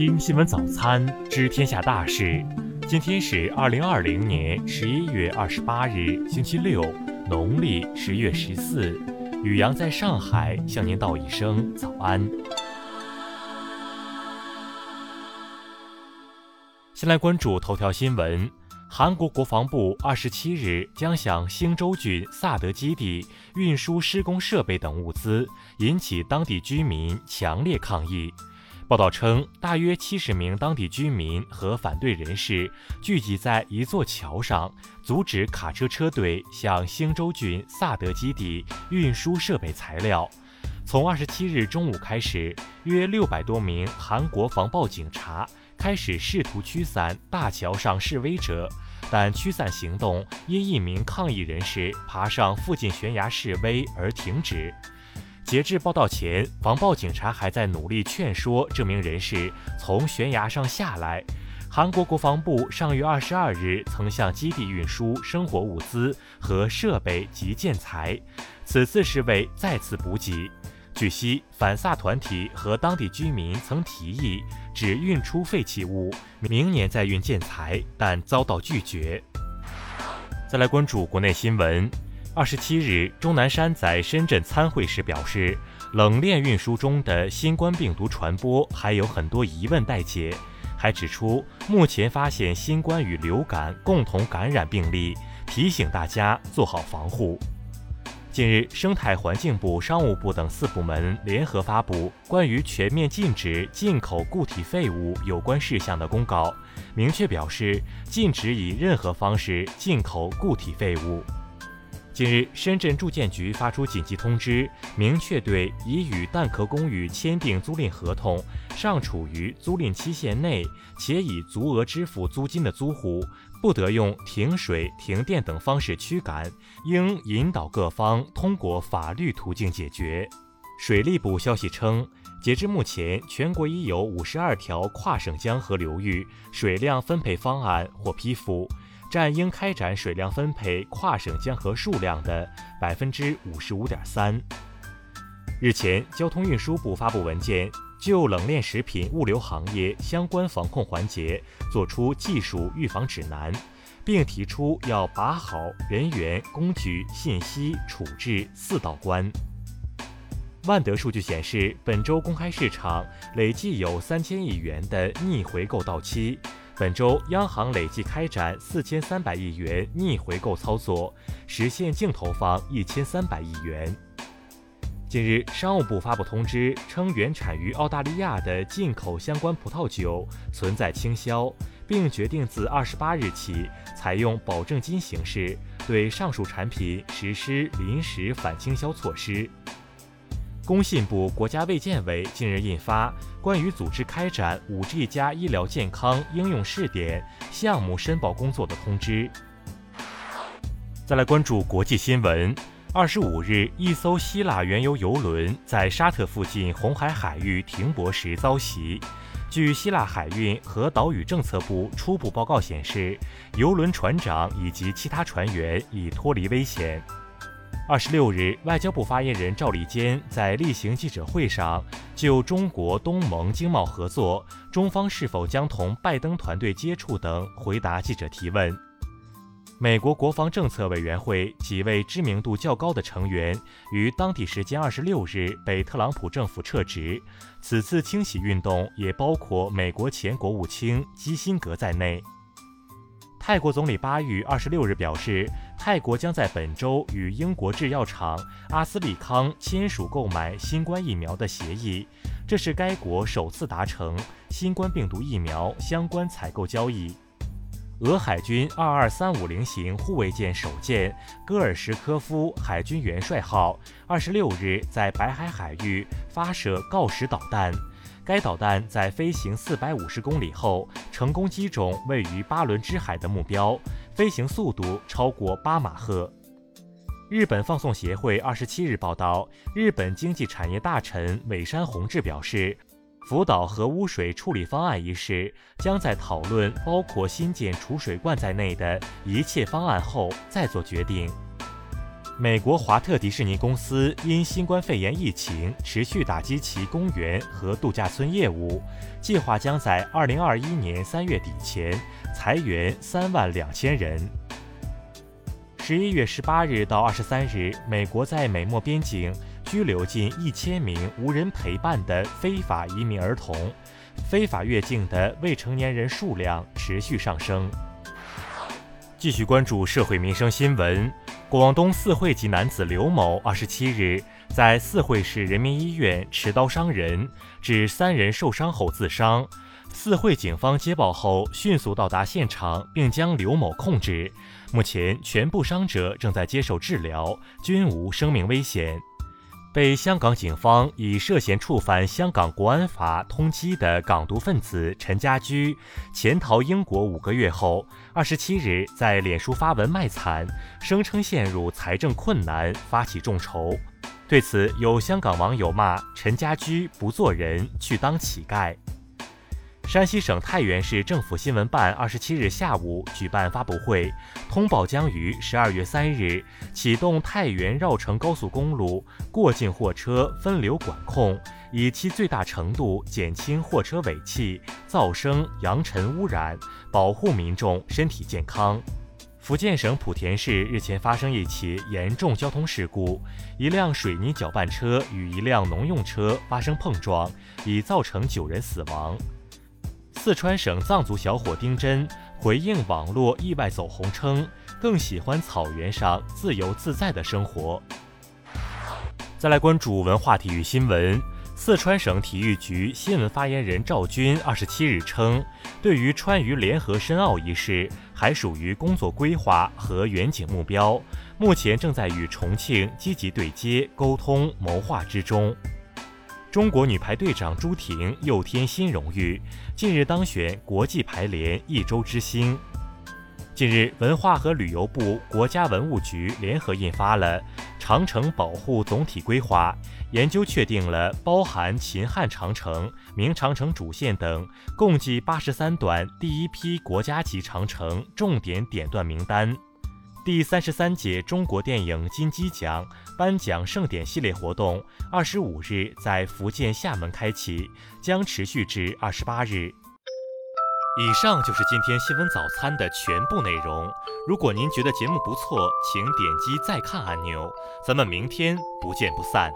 听新闻早餐，知天下大事。今天是二零二零年十一月二十八日，星期六，农历十月十四。雨阳在上海向您道一声早安。先来关注头条新闻：韩国国防部二十七日将向兴州郡萨德基地运输施工设备等物资，引起当地居民强烈抗议。报道称，大约七十名当地居民和反对人士聚集在一座桥上，阻止卡车车队向兴州郡萨德基地运输设备材料。从二十七日中午开始，约六百多名韩国防暴警察开始试图驱散大桥上示威者，但驱散行动因一名抗议人士爬上附近悬崖示威而停止。截至报道前，防暴警察还在努力劝说这名人士从悬崖上下来。韩国国防部上月二十二日曾向基地运输生活物资和设备及建材，此次是为再次补给。据悉，反萨团体和当地居民曾提议只运出废弃物，明年再运建材，但遭到拒绝。再来关注国内新闻。二十七日，钟南山在深圳参会时表示，冷链运输中的新冠病毒传播还有很多疑问待解，还指出目前发现新冠与流感共同感染病例，提醒大家做好防护。近日，生态环境部、商务部等四部门联合发布关于全面禁止进口固体废物有关事项的公告，明确表示禁止以任何方式进口固体废物。近日，深圳住建局发出紧急通知，明确对已与蛋壳公寓签订租赁合同、尚处于租赁期限内且已足额支付租金的租户，不得用停水、停电等方式驱赶，应引导各方通过法律途径解决。水利部消息称，截至目前，全国已有五十二条跨省江河流域水量分配方案获批复。占应开展水量分配跨省江河数量的百分之五十五点三。日前，交通运输部发布文件，就冷链食品物流行业相关防控环节作出技术预防指南，并提出要把好人员、工具、信息处置四道关。万德数据显示，本周公开市场累计有三千亿元的逆回购到期。本周，央行累计开展四千三百亿元逆回购操作，实现净投放一千三百亿元。近日，商务部发布通知称，原产于澳大利亚的进口相关葡萄酒存在倾销，并决定自二十八日起采用保证金形式对上述产品实施临时反倾销措施。工信部、国家卫健委近日印发关于组织开展 5G 加医疗健康应用试点项目申报工作的通知。再来关注国际新闻。二十五日，一艘希腊原油油轮在沙特附近红海海域停泊时遭袭。据希腊海运和岛屿政策部初步报告显示，油轮船长以及其他船员已脱离危险。二十六日，外交部发言人赵立坚在例行记者会上就中国东盟经贸合作、中方是否将同拜登团队接触等回答记者提问。美国国防政策委员会几位知名度较高的成员于当地时间二十六日被特朗普政府撤职，此次清洗运动也包括美国前国务卿基辛格在内。泰国总理巴育二十六日表示，泰国将在本周与英国制药厂阿斯利康签署购买新冠疫苗的协议，这是该国首次达成新冠病毒疫苗相关采购交易。俄海军二二三五零型护卫舰首舰戈尔什科夫海军元帅号二十六日在白海海域发射锆石导弹。该导弹在飞行四百五十公里后，成功击中位于巴伦支海的目标，飞行速度超过八马赫。日本放送协会二十七日报道，日本经济产业大臣尾山宏志表示，福岛核污水处理方案一事将在讨论包括新建储水罐在内的一切方案后再做决定。美国华特迪士尼公司因新冠肺炎疫情持续打击其公园和度假村业务，计划将在二零二一年三月底前裁员三万两千人。十一月十八日到二十三日，美国在美墨边境拘留近一千名无人陪伴的非法移民儿童，非法越境的未成年人数量持续上升。继续关注社会民生新闻。广东四会籍男子刘某二十七日在四会市人民医院持刀伤人，致三人受伤后自伤。四会警方接报后迅速到达现场，并将刘某控制。目前，全部伤者正在接受治疗，均无生命危险。被香港警方以涉嫌触犯香港国安法通缉的港独分子陈家驹，潜逃英国五个月后，二十七日在脸书发文卖惨，声称陷入财政困难，发起众筹。对此，有香港网友骂陈家驹不做人，去当乞丐。山西省太原市政府新闻办二十七日下午举办发布会，通报将于十二月三日启动太原绕城高速公路过境货车分流管控，以其最大程度减轻货车尾气、噪声、扬尘污染，保护民众身体健康。福建省莆田市日前发生一起严重交通事故，一辆水泥搅拌车与一辆农用车发生碰撞，已造成九人死亡。四川省藏族小伙丁真回应网络意外走红称，更喜欢草原上自由自在的生活。再来关注文化体育新闻，四川省体育局新闻发言人赵军二十七日称，对于川渝联合申奥一事，还属于工作规划和远景目标，目前正在与重庆积极对接沟通谋划之中。中国女排队长朱婷又添新荣誉，近日当选国际排联一周之星。近日，文化和旅游部、国家文物局联合印发了《长城保护总体规划》，研究确定了包含秦汉长城、明长城主线等共计八十三段第一批国家级长城重点点段名单。第三十三届中国电影金鸡奖颁奖盛典系列活动，二十五日在福建厦门开启，将持续至二十八日。以上就是今天新闻早餐的全部内容。如果您觉得节目不错，请点击再看按钮。咱们明天不见不散。